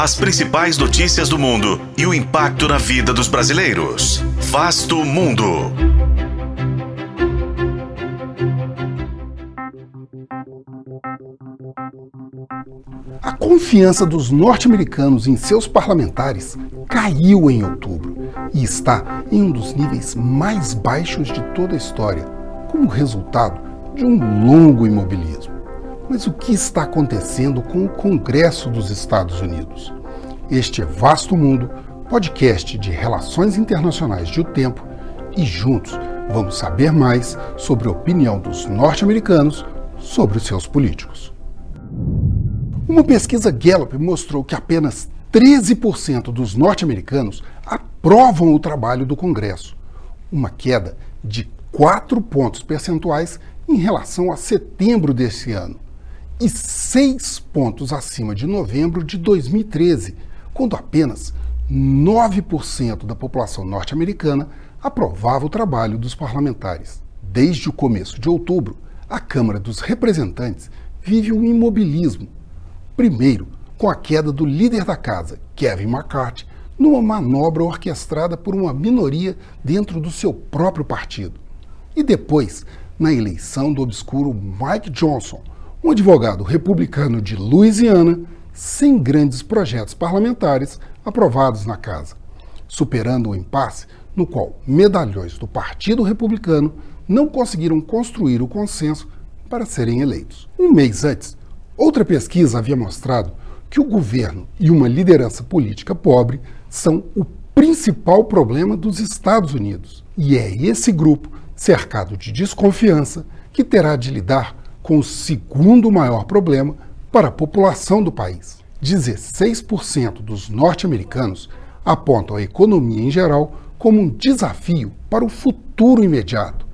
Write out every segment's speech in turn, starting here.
As principais notícias do mundo e o impacto na vida dos brasileiros. Vasto Mundo. A confiança dos norte-americanos em seus parlamentares caiu em outubro e está em um dos níveis mais baixos de toda a história, como resultado de um longo imobilismo. Mas o que está acontecendo com o Congresso dos Estados Unidos? Este é Vasto Mundo, podcast de relações internacionais de O Tempo, e juntos vamos saber mais sobre a opinião dos norte-americanos sobre os seus políticos. Uma pesquisa Gallup mostrou que apenas 13% dos norte-americanos aprovam o trabalho do Congresso, uma queda de 4 pontos percentuais em relação a setembro desse ano e 6 pontos acima de novembro de 2013, quando apenas 9% da população norte-americana aprovava o trabalho dos parlamentares. Desde o começo de outubro, a Câmara dos Representantes vive um imobilismo. Primeiro, com a queda do líder da casa, Kevin McCarthy, numa manobra orquestrada por uma minoria dentro do seu próprio partido. E depois, na eleição do obscuro Mike Johnson, um advogado republicano de Louisiana, sem grandes projetos parlamentares aprovados na casa, superando o impasse no qual medalhões do Partido Republicano não conseguiram construir o consenso para serem eleitos. Um mês antes, outra pesquisa havia mostrado que o governo e uma liderança política pobre são o principal problema dos Estados Unidos. E é esse grupo, cercado de desconfiança, que terá de lidar com o segundo maior problema para a população do país. 16% dos norte-americanos apontam a economia em geral como um desafio para o futuro imediato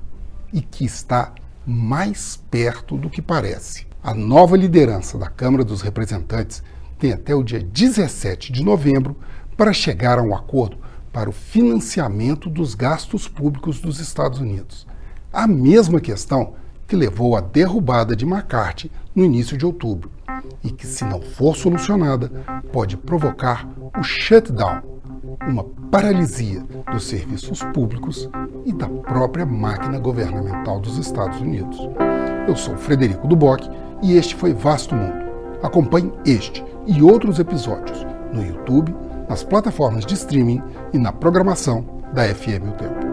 e que está mais perto do que parece. A nova liderança da Câmara dos Representantes tem até o dia 17 de novembro para chegar a um acordo para o financiamento dos gastos públicos dos Estados Unidos. A mesma questão que levou à derrubada de McCarthy no início de outubro e que, se não for solucionada, pode provocar o shutdown, uma paralisia dos serviços públicos e da própria máquina governamental dos Estados Unidos. Eu sou Frederico Duboc e este foi Vasto Mundo. Acompanhe este e outros episódios no YouTube, nas plataformas de streaming e na programação da FM O Tempo.